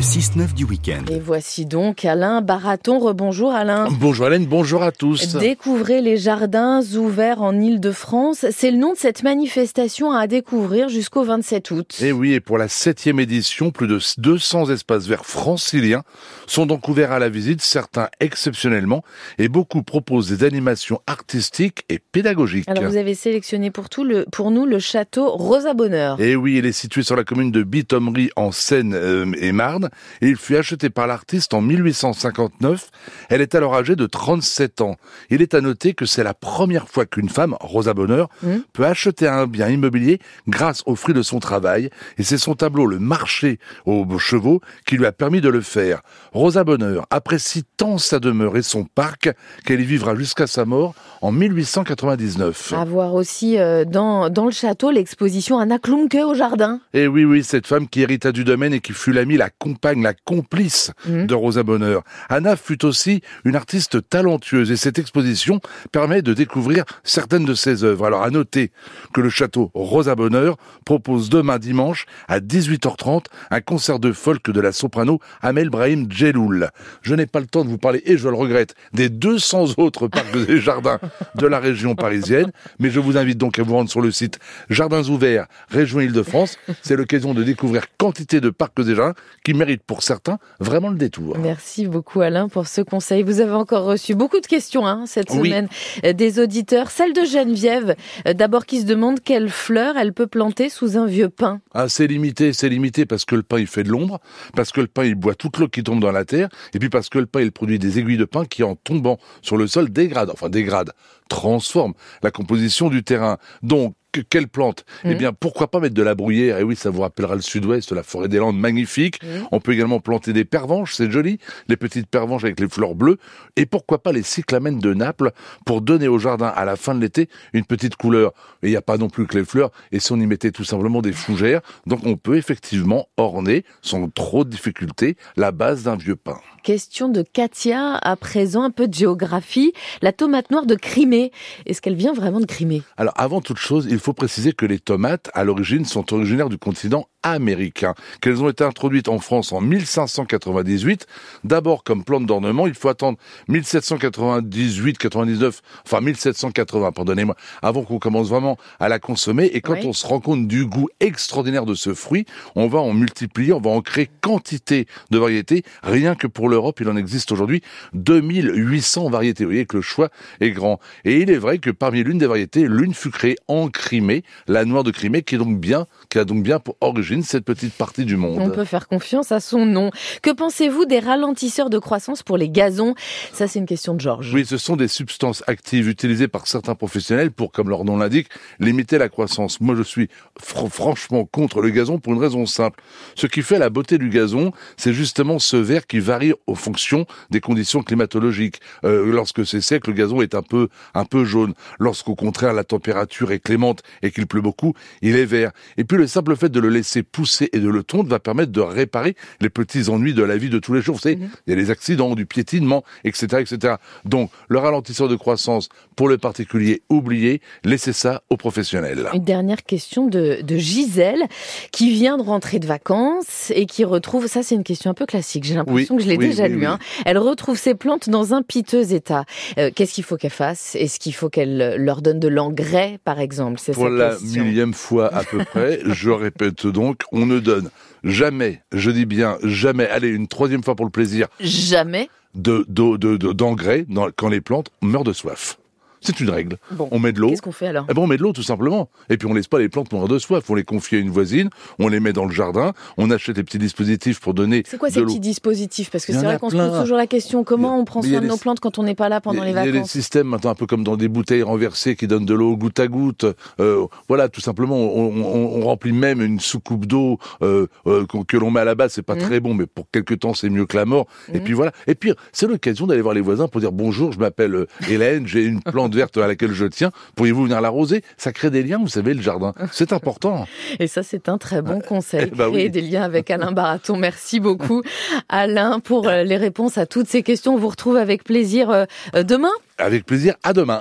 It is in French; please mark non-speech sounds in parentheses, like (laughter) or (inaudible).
le 6-9 du week-end. Et voici donc Alain Baraton. Rebonjour Alain. Bonjour Hélène, bonjour à tous. Découvrez les jardins ouverts en Ile-de-France. C'est le nom de cette manifestation à découvrir jusqu'au 27 août. Et oui, et pour la septième édition, plus de 200 espaces verts franciliens sont donc ouverts à la visite, certains exceptionnellement, et beaucoup proposent des animations artistiques et pédagogiques. Alors vous avez sélectionné pour, tout le, pour nous le château Rosa Bonheur. Et oui, il est situé sur la commune de Bitomery en Seine-et-Marne. Et il fut acheté par l'artiste en 1859. Elle est alors âgée de 37 ans. Il est à noter que c'est la première fois qu'une femme, Rosa Bonheur, Mmh. peut acheter un bien immobilier grâce aux fruits de son travail. Et c'est son tableau Le marché aux chevaux qui lui a permis de le faire. Rosa Bonheur apprécie tant sa demeure et son parc qu'elle y vivra jusqu'à sa mort en 1899. À voir aussi euh, dans, dans le château l'exposition Anna Klumke au jardin. Et oui, oui, cette femme qui hérita du domaine et qui fut l'amie, la compagne, la complice Mhm. de Rosa Bonheur. Anna fut aussi une artiste talentueuse et cette exposition permet de découvrir certaines de ses œuvres. Alors à noter que le château Rosa Bonheur propose demain dimanche à 18h30 un concert de folk de la soprano Amel Brahim Djeloul. Je n'ai pas le temps de vous parler, et je le regrette, des 200 autres parcs et jardins de la région parisienne, mais je vous invite donc à vous rendre sur le site Jardins ouverts, région Île-de-France. C'est l'occasion de découvrir quantité de parcs et jardins qui méritent pour certains vraiment le détour. Merci beaucoup Alain pour ce conseil. Vous avez encore reçu beaucoup de questions hein, cette Oui. semaine euh, des auditeurs. Celle de Geneviève, euh, d'abord qui se demande quelle fleur elle peut planter sous un vieux pin. Ah, c'est limité, c'est limité parce que le pain il fait de l'ombre, parce que le pain il boit toute l'eau qui tombe dans la terre, et puis parce que le pain il produit des aiguilles de pain qui en tombant sur le sol dégradent, enfin dégradent, transforment la composition du terrain. Donc que- quelle plante Eh Mhm. bien, pourquoi pas mettre de la bruyère Et oui, ça vous rappellera le sud-ouest, la forêt des Landes, magnifique. Mhm. On peut également planter des pervenches, c'est joli, les petites pervenches avec les fleurs bleues. Et pourquoi pas les cyclamènes de Naples pour donner au jardin à la fin de l'été une petite couleur. Et il n'y a pas non plus que les fleurs. Et si on y mettait tout simplement des fougères, donc on peut effectivement orner, sans trop de difficulté, la base d'un vieux pin. Question de Katia, à présent un peu de géographie. La tomate noire de Crimée, est-ce qu'elle vient vraiment de Crimée? Alors, avant toute chose, il faut préciser que les tomates, à l'origine, sont originaires du continent américain, qu'elles ont été introduites en France en 1598, d'abord comme plante d'ornement, il faut attendre 1798, 99, enfin 1780, pardonnez-moi, avant qu'on commence vraiment à la consommer, et quand Oui. on se rend compte du goût extraordinaire de ce fruit, on va en multiplier, on va en créer quantité de variétés, rien que pour l'Europe, il en existe aujourd'hui 2800 variétés, vous voyez que le choix est grand. Et il est vrai que parmi l'une des variétés, l'une fut créée en Crimée, la noire de Crimée, qui est donc bien, qui a donc bien pour origine cette petite partie du monde. On peut faire confiance à son nom. Que pensez-vous des ralentisseurs de croissance pour les gazons? Ça, c'est une question de Georges. Oui, ce sont des substances actives utilisées par certains professionnels pour, comme leur nom l'indique, limiter la croissance. Moi, je suis fr- franchement contre le gazon pour une raison simple. Ce qui fait la beauté du gazon, c'est justement ce vert qui varie aux fonctions des conditions climatologiques. Euh, lorsque c'est sec, le gazon est un peu, un peu jaune. Lorsqu'au contraire, la température est clémente et qu'il pleut beaucoup, il est vert. Et puis, le simple fait de le laisser pousser et de le tondre va permettre de réparer les petits ennuis de la vie de tous les jours. Vous savez, il y a les accidents, du piétinement, etc., etc. Donc, le ralentisseur de croissance pour le particulier, oublié, laissez ça aux professionnels. Une dernière question de, de Gisèle, qui vient de rentrer de vacances et qui retrouve, ça c'est une question un peu classique, j'ai l'impression Oui, que je l'ai oui, déjà oui, lu, hein. elle retrouve ses plantes dans un piteux état. Euh, Qu'est-ce qu'il faut qu'elle fasse? Est-ce qu'il faut qu'elle leur donne de l'engrais, par exemple? Pour la question. millième fois à peu près, je répète donc, on ne donne jamais, je dis bien jamais, allez, une troisième fois pour le plaisir, Jamais. de, de, de- de- d'engrais quand les plantes meurent de soif. C'est une règle. Bon. On met de l'eau. Qu'est-ce qu'on fait alors Eh ben, on met de l'eau tout simplement. Et puis on laisse pas les plantes mourir de soif. On les confie à une voisine, on les met dans le jardin, on achète des petits dispositifs pour donner C'est quoi de ces l'eau. petits dispositifs? Parce que c'est vrai qu'on se pose toujours la question comment on prend soin de nos plantes quand on n'est pas là pendant les Il y a des vacances? systèmes maintenant un peu comme dans des bouteilles renversées qui donnent de l'eau goutte à goutte. Euh, voilà, tout simplement, on, on- on remplit même une soucoupe d'eau euh, euh, que l'on met à la base. C'est pas Mhm. très bon, mais pour quelque temps, c'est mieux que la mort. Et puis voilà. Et puis c'est l'occasion d'aller voir les voisins pour dire bonjour, je m'appelle Hélène, j'ai une (laughs) plante plante verte à laquelle je tiens, pourriez-vous venir l'arroser? Ça crée des liens, vous savez, le jardin. C'est important. Et ça, c'est un très bon conseil. Eh ben Créer oui. des liens avec Alain Baraton. Merci beaucoup, Alain, pour euh, les réponses à toutes ces questions. On vous retrouve avec plaisir euh, euh, demain. Avec plaisir, à demain.